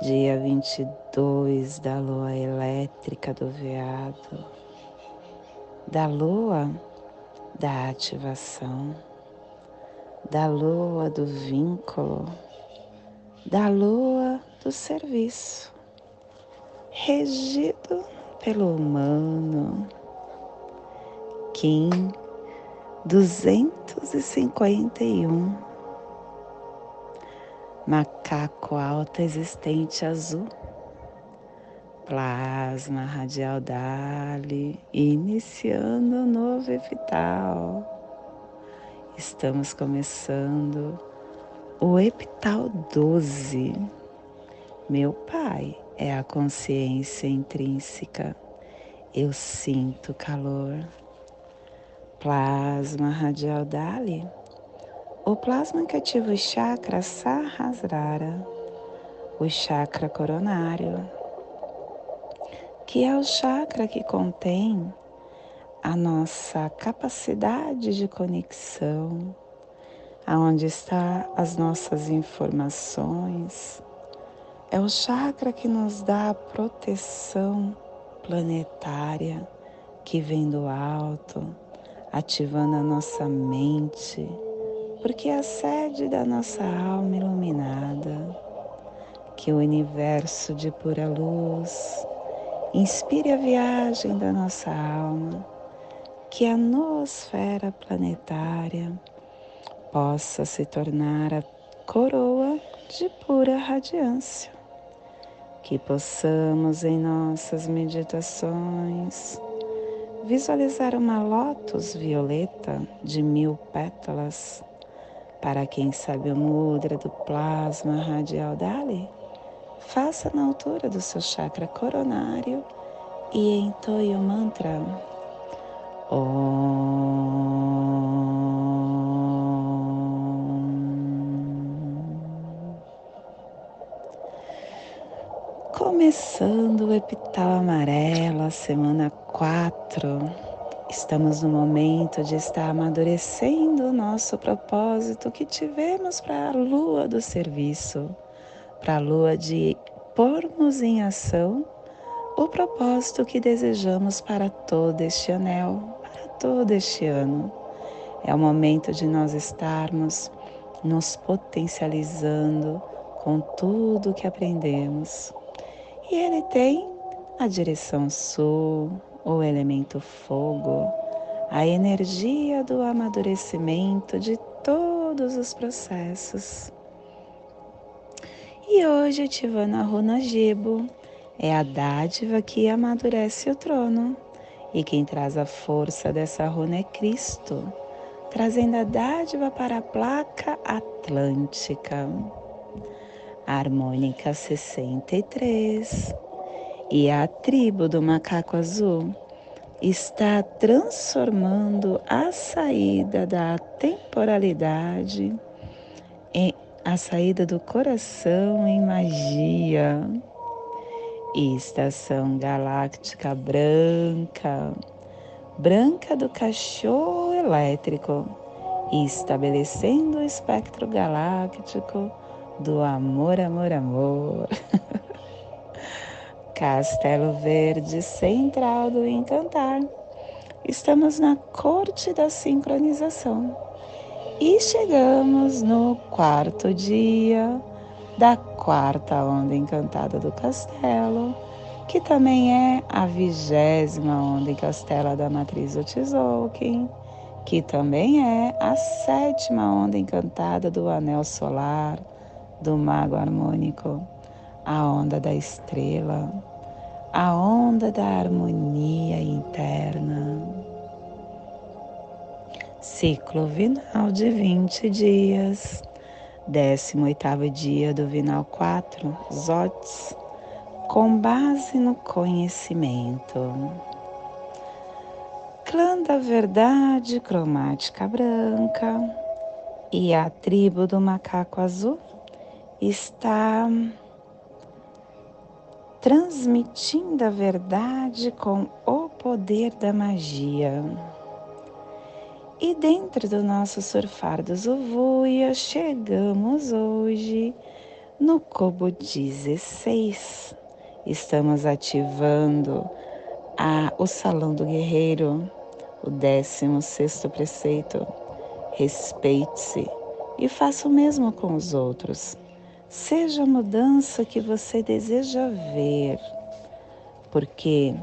dia 22 da lua elétrica do veado, da lua da ativação, da lua do vínculo, da lua do serviço, regido pelo humano, Kim 251 macaco alto existente azul, plasma radial Dali, iniciando um novo epital. Estamos começando o epital 12. Meu pai é a consciência intrínseca. Eu sinto calor. Plasma radial Dali o plasma que ativa o chakra Sahasrara, o chakra coronário, que é o chakra que contém a nossa capacidade de conexão, aonde está as nossas informações. É o chakra que nos dá a proteção planetária que vem do alto, ativando a nossa mente porque a sede da nossa alma iluminada, que o universo de pura luz inspire a viagem da nossa alma, que a noosfera planetária possa se tornar a coroa de pura radiância, que possamos em nossas meditações visualizar uma lótus violeta de mil pétalas para quem sabe o mudra do plasma radial Dali, faça na altura do seu chakra coronário e entoie o mantra Om. Começando o epital amarelo, a semana 4 Estamos no momento de estar amadurecendo o nosso propósito que tivemos para a lua do serviço, para a lua de pormos em ação o propósito que desejamos para todo este anel, para todo este ano. É o momento de nós estarmos nos potencializando com tudo que aprendemos. E ele tem a direção sul, o elemento fogo, a energia do amadurecimento de todos os processos. E hoje ativando a runa Gibo, é a dádiva que amadurece o trono. E quem traz a força dessa runa é Cristo, trazendo a dádiva para a placa atlântica. harmônica 63 e a tribo do macaco azul está transformando a saída da temporalidade em a saída do coração em magia. Estação galáctica branca, branca do cachorro elétrico, estabelecendo o espectro galáctico do amor, amor, amor. Castelo Verde Central do Encantar. Estamos na corte da sincronização e chegamos no quarto dia da quarta onda encantada do castelo, que também é a vigésima onda encastada da matriz Otzolk'in, que também é a sétima onda encantada do anel solar do mago harmônico, a onda da estrela a onda da harmonia interna. Ciclo vinal de 20 dias 18º dia do Vinal 4, Zotes, com base no conhecimento. Clã da Verdade Cromática Branca e a tribo do Macaco Azul está transmitindo a verdade com o poder da magia. E dentro do nosso surfar dos Uvuia, chegamos hoje no Cobo 16. Estamos ativando a, o Salão do Guerreiro, o 16 preceito. Respeite-se e faça o mesmo com os outros. Seja a mudança que você deseja ver, porque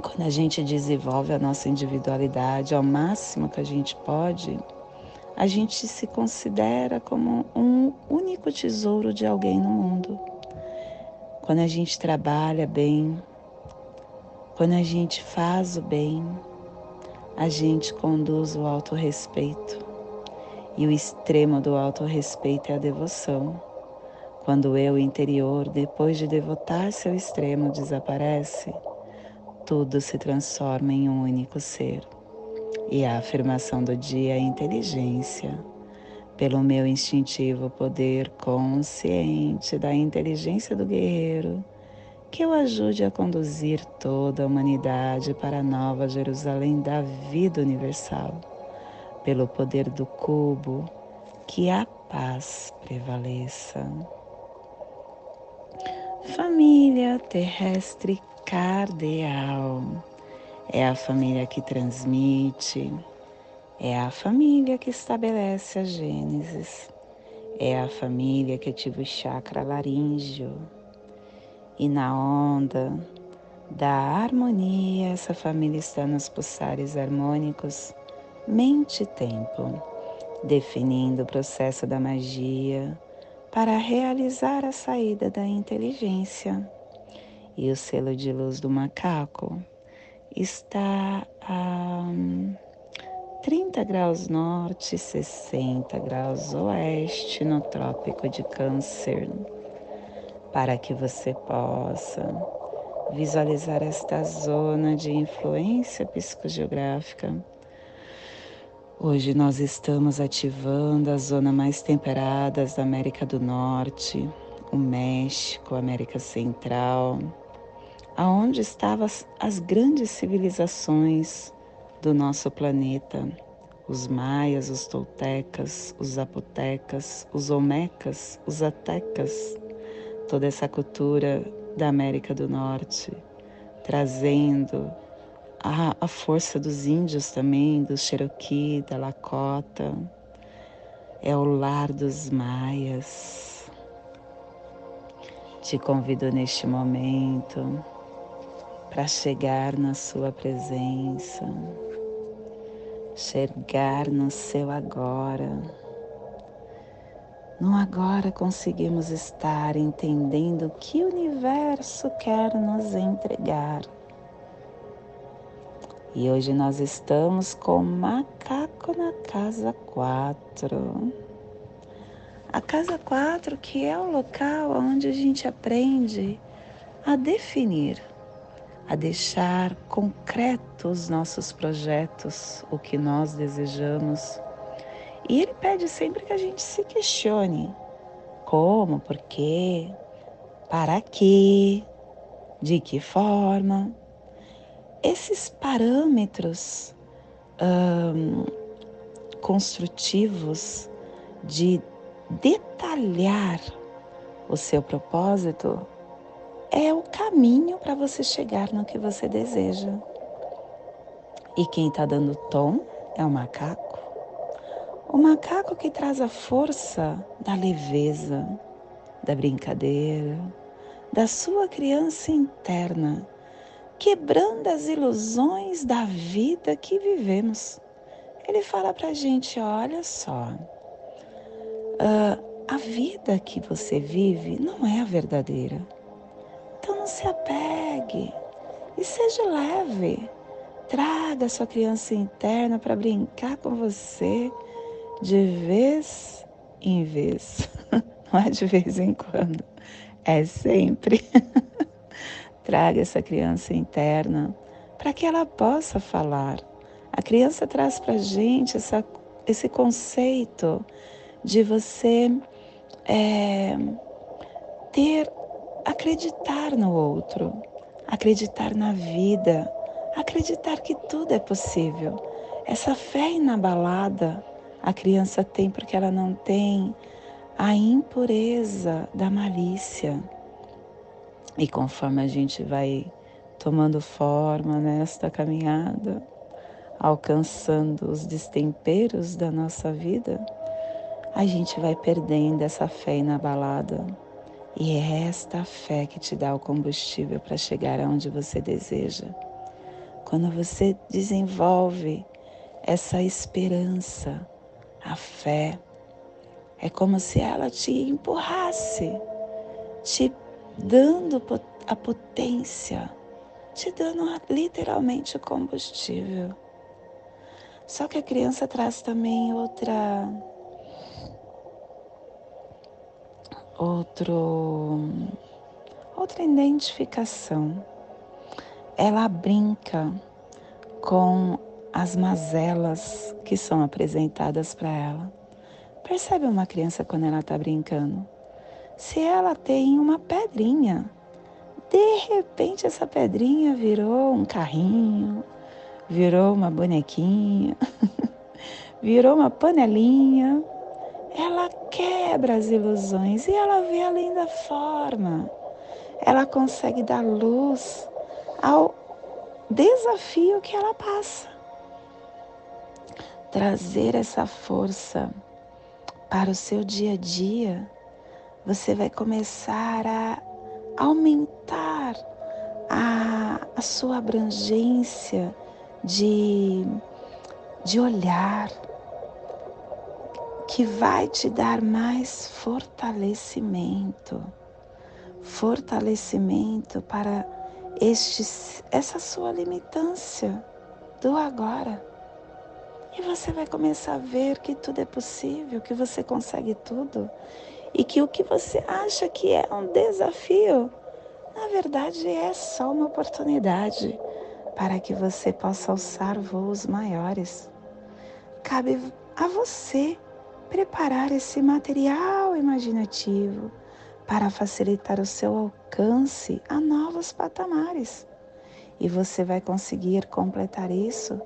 quando a gente desenvolve a nossa individualidade ao máximo que a gente pode, a gente se considera como um único tesouro de alguém no mundo. Quando a gente trabalha bem, quando a gente faz o bem, a gente conduz o autorrespeito. E o extremo do autorrespeito é a devoção. Quando o eu interior, depois de devotar-se ao extremo, desaparece, tudo se transforma em um único ser. E a afirmação do dia é inteligência, pelo meu instintivo poder consciente da inteligência do guerreiro, que o ajude a conduzir toda a humanidade para a nova Jerusalém da vida universal, pelo poder do cubo, que a paz prevaleça. Família terrestre cardeal. É a família que transmite, é a família que estabelece a Gênesis, é a família que ativa o chakra laríngeo. E na onda da harmonia, essa família está nos pulsares harmônicos mente e tempo, definindo o processo da magia para realizar a saída da inteligência e o selo de luz do macaco está a 30 graus norte, 60 graus oeste no Trópico de Câncer, para que você possa visualizar esta zona de influência psicogeográfica. Hoje nós estamos ativando a zona mais temperada da América do Norte, o México, América Central, aonde estavam as grandes civilizações do nosso planeta, os maias, os toltecas, os zapotecas, os olmecas, os atecas, toda essa cultura da América do Norte, trazendo a, a força dos índios também, do Cherokee, da Lakota, é o lar dos maias. Te convido neste momento para chegar na Sua presença, chegar no seu agora. No agora conseguimos estar entendendo o que o universo quer nos entregar. E hoje nós estamos com macaco na casa 4. A casa 4 que é o local onde a gente aprende a definir a deixar concretos os nossos projetos, o que nós desejamos. E ele pede sempre que a gente se questione: como, por quê, para quê, de que forma. Esses parâmetros construtivos de detalhar o seu propósito é o caminho para você chegar no que você deseja. E quem está dando tom é o macaco. O macaco que traz a força da leveza, da brincadeira, da sua criança interna, quebrando as ilusões da vida que vivemos. Ele fala para a gente: olha só, uh, a vida que você vive não é a verdadeira. Então não se apegue e seja leve. Traga a sua criança interna para brincar com você de vez em vez, não é de vez em quando, é sempre. Traga essa criança interna para que ela possa falar. A criança traz para a gente essa, esse conceito de você é, ter, acreditar no outro, acreditar na vida, acreditar que tudo é possível. Essa fé inabalada a criança tem porque ela não tem a impureza da malícia. E conforme a gente vai tomando forma nesta caminhada, alcançando os destemperos da nossa vida, a gente vai perdendo essa fé inabalada. E é esta fé que te dá o combustível para chegar aonde você deseja. Quando você desenvolve essa esperança, a fé, é como se ela te empurrasse, te dando a potência, te dando literalmente combustível. Só que a criança traz também outra outro outra identificação. Ela brinca com as mazelas que são apresentadas para ela. Percebe uma criança quando ela está brincando? Se ela tem uma pedrinha, de repente essa pedrinha virou um carrinho, virou uma bonequinha, virou uma panelinha. Ela quebra as ilusões e ela vê além da forma. Ela consegue dar luz ao desafio que ela passa trazer essa força para o seu dia a dia, você vai começar a aumentar a, a sua abrangência de, de olhar, que vai te dar mais fortalecimento fortalecimento para este, essa sua limitância do agora. E você vai começar a ver que tudo é possível, que você consegue tudo e que o que você acha que é um desafio, na verdade é só uma oportunidade para que você possa alçar voos maiores. Cabe a você preparar esse material imaginativo para facilitar o seu alcance a novos patamares. E você vai conseguir completar isso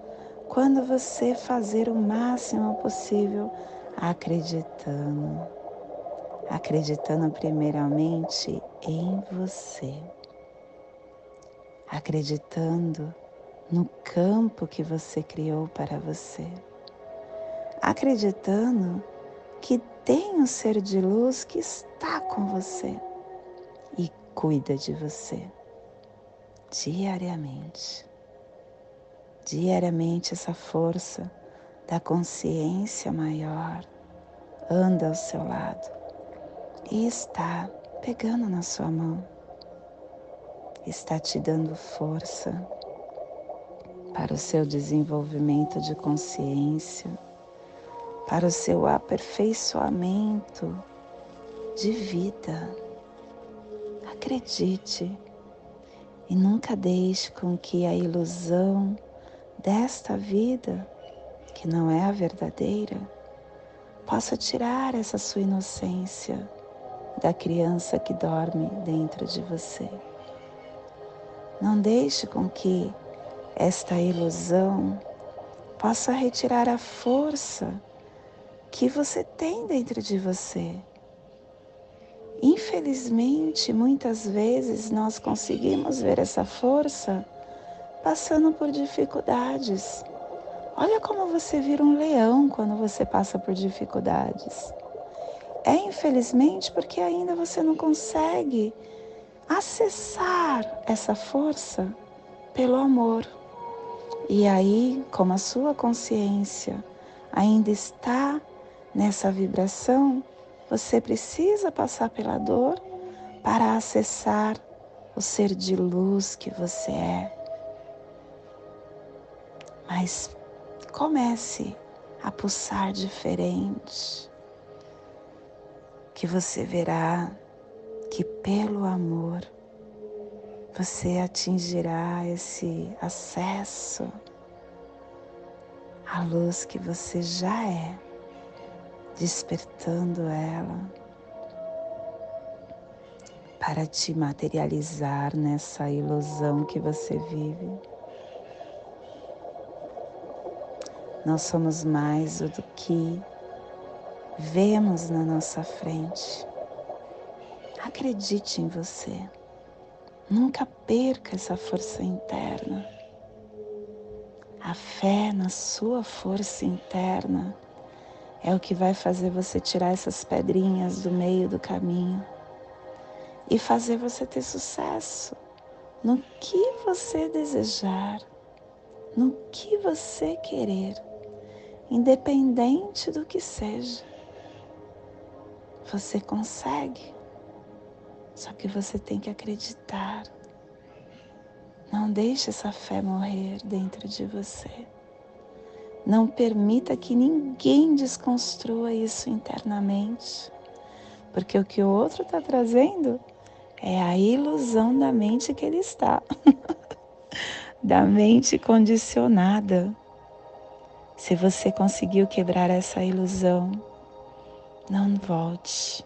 quando você fazer o máximo possível acreditando. Acreditando primeiramente em você. Acreditando no campo que você criou para você. Acreditando que tem um ser de luz que está com você e cuida de você diariamente diariamente essa força da consciência maior anda ao seu lado e está pegando na sua mão, está te dando força para o seu desenvolvimento de consciência, para o seu aperfeiçoamento de vida. Acredite e nunca deixe com que a ilusão desta vida, que não é a verdadeira, possa tirar essa sua inocência da criança que dorme dentro de você. Não deixe com que esta ilusão possa retirar a força que você tem dentro de você. Infelizmente, muitas vezes nós conseguimos ver essa força passando por dificuldades. Olha como você vira um leão quando você passa por dificuldades. É infelizmente porque ainda você não consegue acessar essa força pelo amor. E aí, como a sua consciência ainda está nessa vibração, você precisa passar pela dor para acessar o ser de luz que você é. Mas comece a pulsar diferente, que você verá que pelo amor você atingirá esse acesso à luz que você já é, despertando ela para te materializar nessa ilusão que você vive. Nós somos mais do que vemos na nossa frente. Acredite em você. Nunca perca essa força interna. A fé na sua força interna é o que vai fazer você tirar essas pedrinhas do meio do caminho e fazer você ter sucesso no que você desejar, no que você querer, independente do que seja. Você consegue. Só que você tem que acreditar. Não deixe essa fé morrer dentro de você. Não permita que ninguém desconstrua isso internamente. Porque o que o outro está trazendo é a ilusão da mente que ele está. da mente condicionada. Se você conseguiu quebrar essa ilusão, não volte.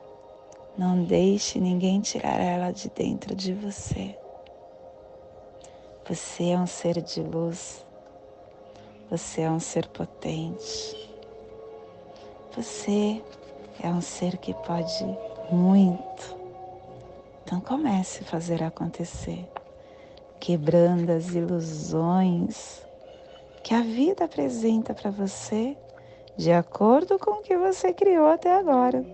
Não deixe ninguém tirar ela de dentro de você. Você é um ser de luz. Você é um ser potente. Você é um ser que pode muito. Então comece a fazer acontecer, quebrando as ilusões que a vida apresenta para você de acordo com o que você criou até agora.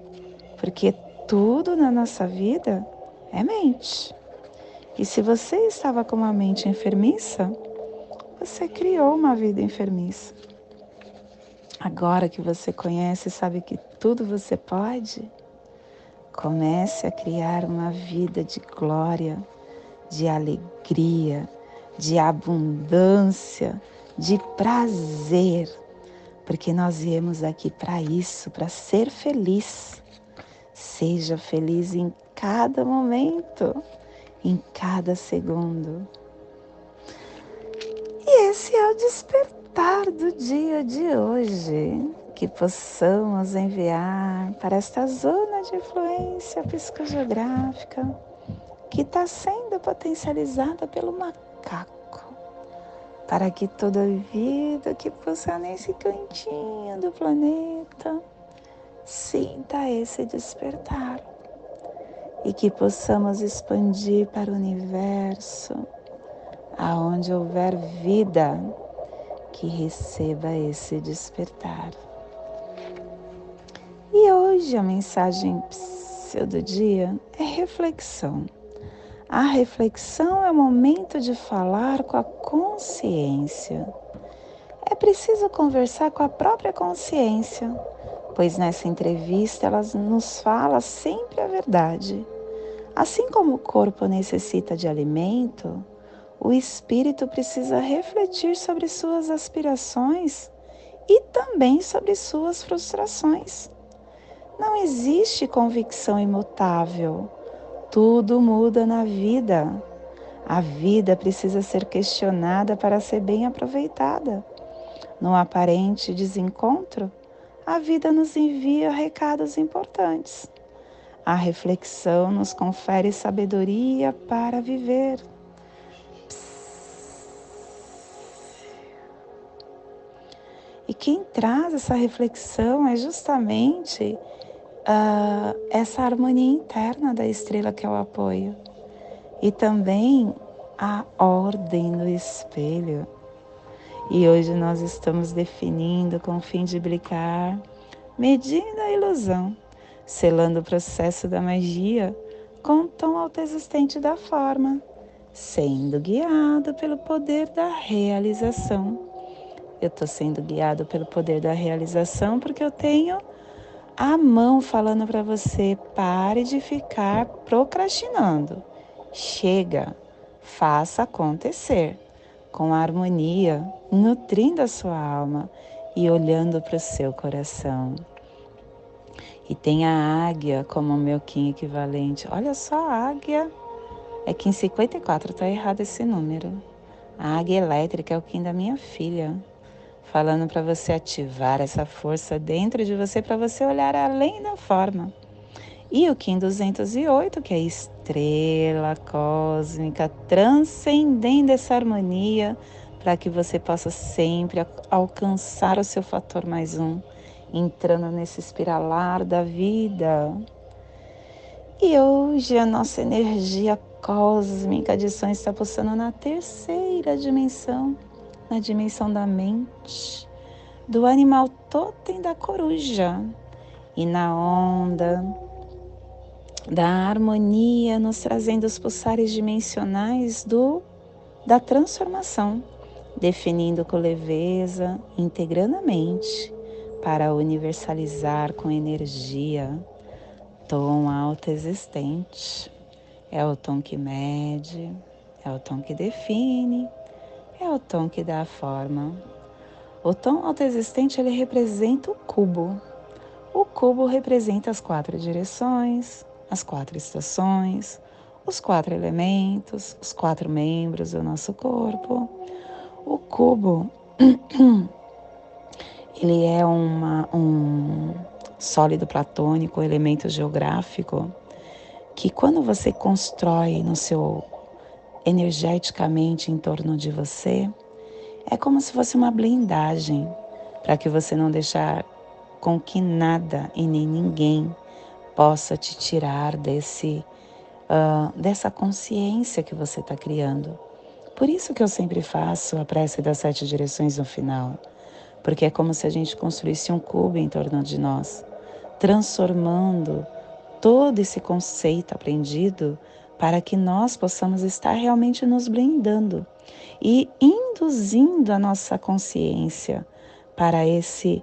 Porque tudo na nossa vida é mente. E se você estava com uma mente enfermiça, você criou uma vida enfermiça. Agora que você conhece e sabe que tudo você pode, comece a criar uma vida de glória, de alegria, de abundância, de prazer, porque nós viemos aqui para isso, para ser feliz. Seja feliz em cada momento, em cada segundo. E esse é o despertar do dia de hoje, que possamos enviar para esta zona de influência psicogeográfica que está sendo potencializada pelo macaco, para que toda vida que possa nesse cantinho do planeta sinta esse despertar e que possamos expandir para o universo, aonde houver vida, que receba esse despertar. E hoje a mensagem do dia é reflexão. A reflexão é o momento de falar com a consciência. É preciso conversar com a própria consciência pois nessa entrevista ela nos fala sempre a verdade. Assim como o corpo necessita de alimento, o espírito precisa refletir sobre suas aspirações e também sobre suas frustrações. Não existe convicção imutável. Tudo muda na vida. A vida precisa ser questionada para ser bem aproveitada. No aparente desencontro, a vida nos envia recados importantes. A reflexão nos confere sabedoria para viver. E quem traz essa reflexão é justamente uh, essa harmonia interna da estrela que é o apoio. E também a ordem do espelho. E hoje nós estamos definindo com o fim de brincar, medindo a ilusão, selando o processo da magia com o tom autoexistente da forma, sendo guiado pelo poder da realização. Eu estou sendo guiado pelo poder da realização porque eu tenho a mão falando para você: pare de ficar procrastinando. Chega, faça acontecer com harmonia, nutrindo a sua alma e olhando para o seu coração. E tem a águia como meu Kim equivalente. Olha só a águia. É Kim 54, tá errado esse número. A águia elétrica é o Kim da minha filha. Falando para você ativar essa força dentro de você, para você olhar além da forma. E o Kim 208, que é estrela cósmica, transcendendo essa harmonia, para que você possa sempre alcançar o seu fator mais um entrando nesse espiralar da vida. E hoje a nossa energia cósmica de som está pulsando na terceira dimensão, na dimensão da mente, do animal totem da coruja e na onda da harmonia, nos trazendo os pulsares dimensionais do da transformação, definindo com leveza, integrando a mente para universalizar com energia tom alto existente. É o tom que mede, é o tom que define, é o tom que dá a forma. O tom autoexistente ele representa o cubo. O cubo representa as quatro direções, as quatro estações, os quatro elementos, os quatro membros do nosso corpo. O cubo ele é uma, um sólido platônico, elemento geográfico, que quando você constrói no seu energeticamente em torno de você, é como se fosse uma blindagem para que você não deixar com que nada e nem ninguém possa te tirar desse uh, dessa consciência que você está criando. Por isso que eu sempre faço a prece das sete direções no final porque é como se a gente construísse um cubo em torno de nós, transformando todo esse conceito aprendido para que nós possamos estar realmente nos blindando e induzindo a nossa consciência para esse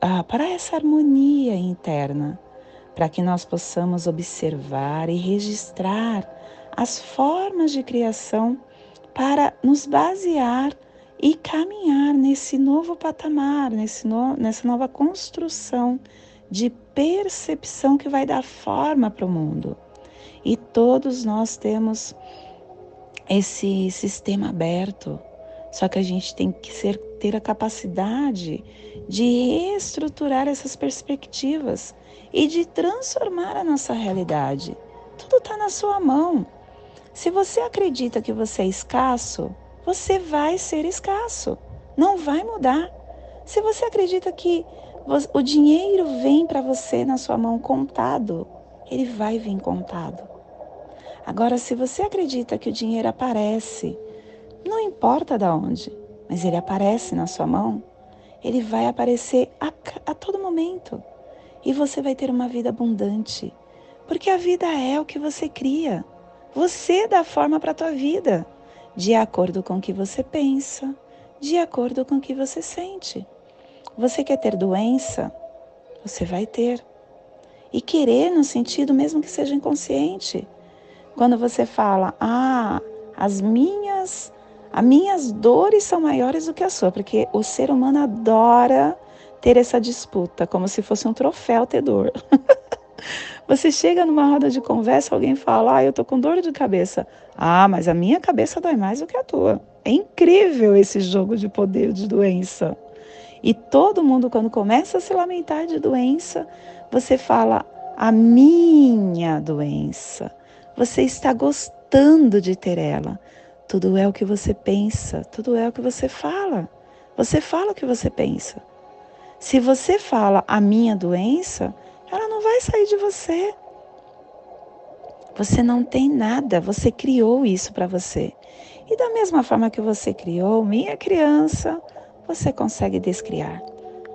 ah, para essa harmonia interna, para que nós possamos observar e registrar as formas de criação para nos basear e caminhar nesse novo patamar, nesse no, nessa nova construção de percepção que vai dar forma para o mundo. E todos nós temos esse sistema aberto, só que a gente tem que ser, ter a capacidade de reestruturar essas perspectivas e de transformar a nossa realidade. Tudo está na sua mão. Se você acredita que você é escasso, você vai ser escasso, não vai mudar. Se você acredita que o dinheiro vem para você na sua mão contado, ele vai vir contado. Agora, se você acredita que o dinheiro aparece, não importa de onde, mas ele aparece na sua mão, ele vai aparecer a, a todo momento. E você vai ter uma vida abundante. Porque a vida é o que você cria. Você dá forma para a tua vida de acordo com o que você pensa, de acordo com o que você sente. Você quer ter doença? Você vai ter. E querer no sentido mesmo que seja inconsciente. Quando você fala, ah, as minhas, as minhas dores são maiores do que a sua, porque o ser humano adora ter essa disputa, como se fosse um troféu ter dor. Você chega numa roda de conversa, alguém fala: Ah, eu tô com dor de cabeça. Ah, mas a minha cabeça dói mais do que a tua. É incrível esse jogo de poder de doença. E todo mundo, quando começa a se lamentar de doença, você fala: A minha doença. Você está gostando de ter ela. Tudo é o que você pensa, tudo é o que você fala. Você fala o que você pensa. Se você fala a minha doença, ela não vai sair de você. Você não tem nada, você criou isso para você. E da mesma forma que você criou, minha criança, você consegue descriar,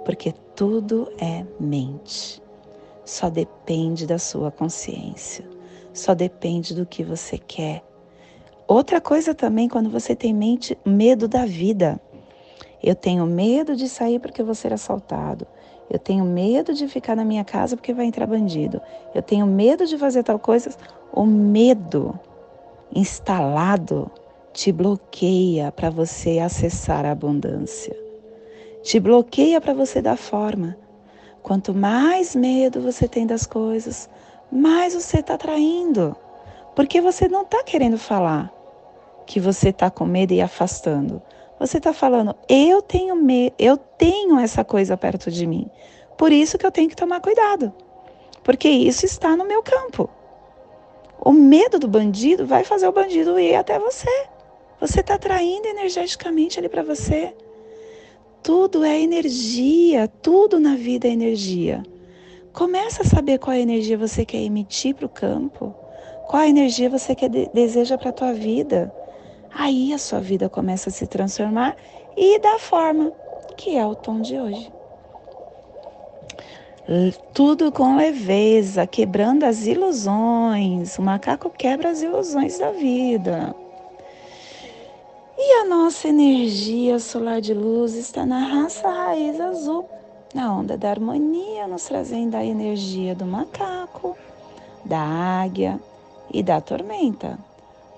porque tudo é mente. Só depende da sua consciência, só depende do que você quer. Outra coisa também, quando você tem mente, medo da vida. Eu tenho medo de sair porque vou ser assaltado. Eu tenho medo de ficar na minha casa porque vai entrar bandido. Eu tenho medo de fazer tal coisa. O medo instalado te bloqueia para você acessar a abundância. te bloqueia para você dar forma. Quanto mais medo você tem das coisas, mais você está traindo. Porque você não está querendo falar que você está com medo e afastando. Você está falando, eu tenho medo, eu tenho essa coisa perto de mim. Por isso que eu tenho que tomar cuidado. Porque isso está no meu campo. O medo do bandido vai fazer o bandido ir até você. Você está atraindo energeticamente ali para você. Tudo é energia, tudo na vida é energia. Começa a saber qual energia você quer emitir para o campo, qual energia você quer deseja para a tua vida. Aí a sua vida começa a se transformar e da forma que é o tom de hoje. Tudo com leveza, quebrando as ilusões. O macaco quebra as ilusões da vida. E a nossa energia solar de luz está na raça raiz azul, na onda da harmonia, nos trazendo a energia do macaco, da águia e da tormenta.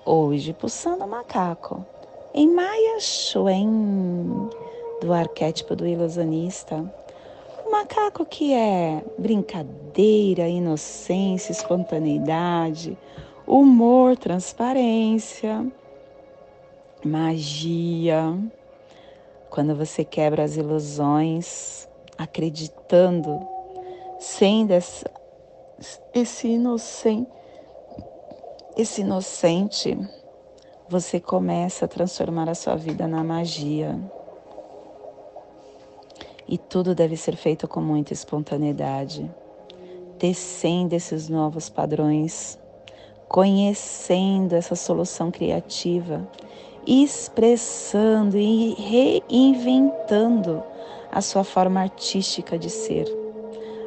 Hoje, pulsando o macaco, em Maya Shuen, do arquétipo do ilusionista. O macaco que é brincadeira, inocência, espontaneidade, humor, transparência, magia. Quando você quebra as ilusões, acreditando, dessa, esse inocente esse inocente, você começa a transformar a sua vida na magia. E tudo deve ser feito com muita espontaneidade, descendo esses novos padrões, conhecendo essa solução criativa, expressando e reinventando a sua forma artística de ser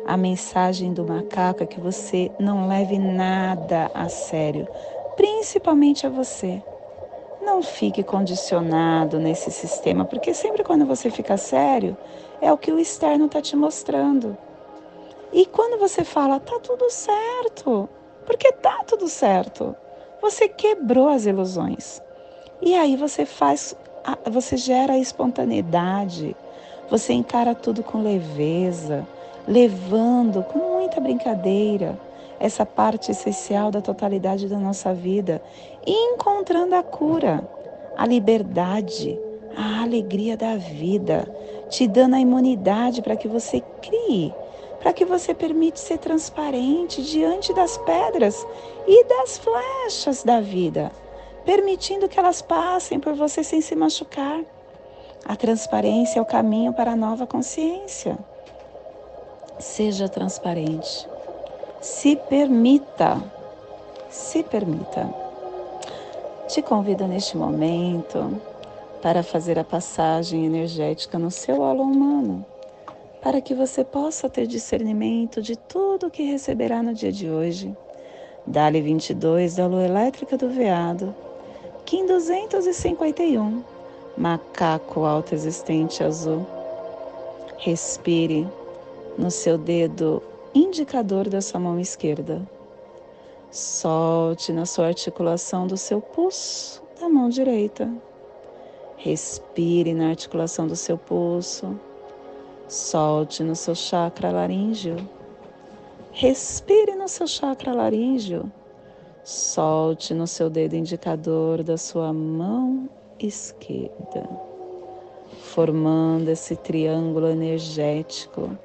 a mensagem do macaco é que você não leve nada a sério, principalmente a você. Não fique condicionado nesse sistema, porque sempre quando você fica sério, é o que o externo está te mostrando. E quando você fala, tá tudo certo, porque tá tudo certo, você quebrou as ilusões. E aí você faz, você gera espontaneidade, você encara tudo com leveza, levando com muita brincadeira essa parte essencial da totalidade da nossa vida e encontrando a cura, a liberdade, a alegria da vida, te dando a imunidade para que você crie, para que você permite ser transparente diante das pedras e das flechas da vida, permitindo que elas passem por você sem se machucar. A transparência é o caminho para a nova consciência. Seja transparente. Se permita. Se permita. Te convido neste momento para fazer a passagem energética no seu holo humano, para que você possa ter discernimento de tudo o que receberá no dia de hoje. Dali 22 da lua elétrica do veado, Kim 251, macaco alto existente azul. Respire no seu dedo indicador da sua mão esquerda. Solte na sua articulação do seu pulso da mão direita. Respire na articulação do seu pulso. Solte no seu chakra laríngeo. Respire no seu chakra laríngeo. Solte no seu dedo indicador da sua mão esquerda, formando esse triângulo energético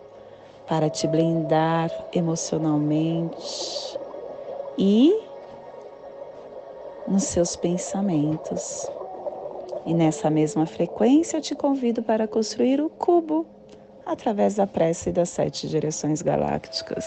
para te blindar emocionalmente e nos seus pensamentos. E nessa mesma frequência eu te convido para construir o cubo através da prece das sete direções galácticas.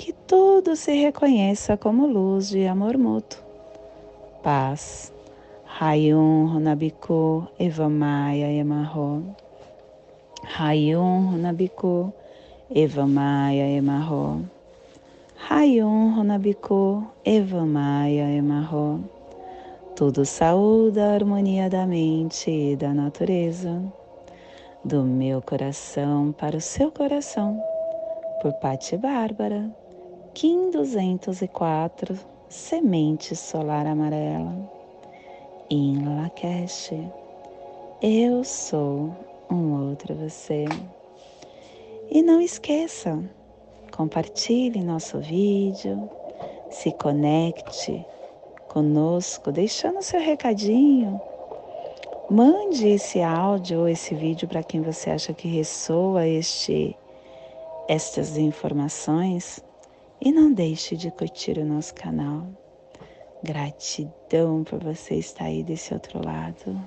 que tudo se reconheça como luz de amor mútuo. Paz. Rayum Runabiku Evamaya Emarro. Rayum Runabiku Evamaya Emarro. Rayum Runabiku Evamaya Emarro. Tudo saúde a harmonia da mente e da natureza. Do meu coração para o seu coração. Por Pati Bárbara. Kim 204, Semente Solar Amarela. Em Lakesh, eu sou um outro você. E não esqueça, compartilhe nosso vídeo, se conecte conosco, deixando seu recadinho. Mande esse áudio ou esse vídeo para quem você acha que ressoa este, estas informações e não deixe de curtir o nosso canal. Gratidão por você estar aí desse outro lado.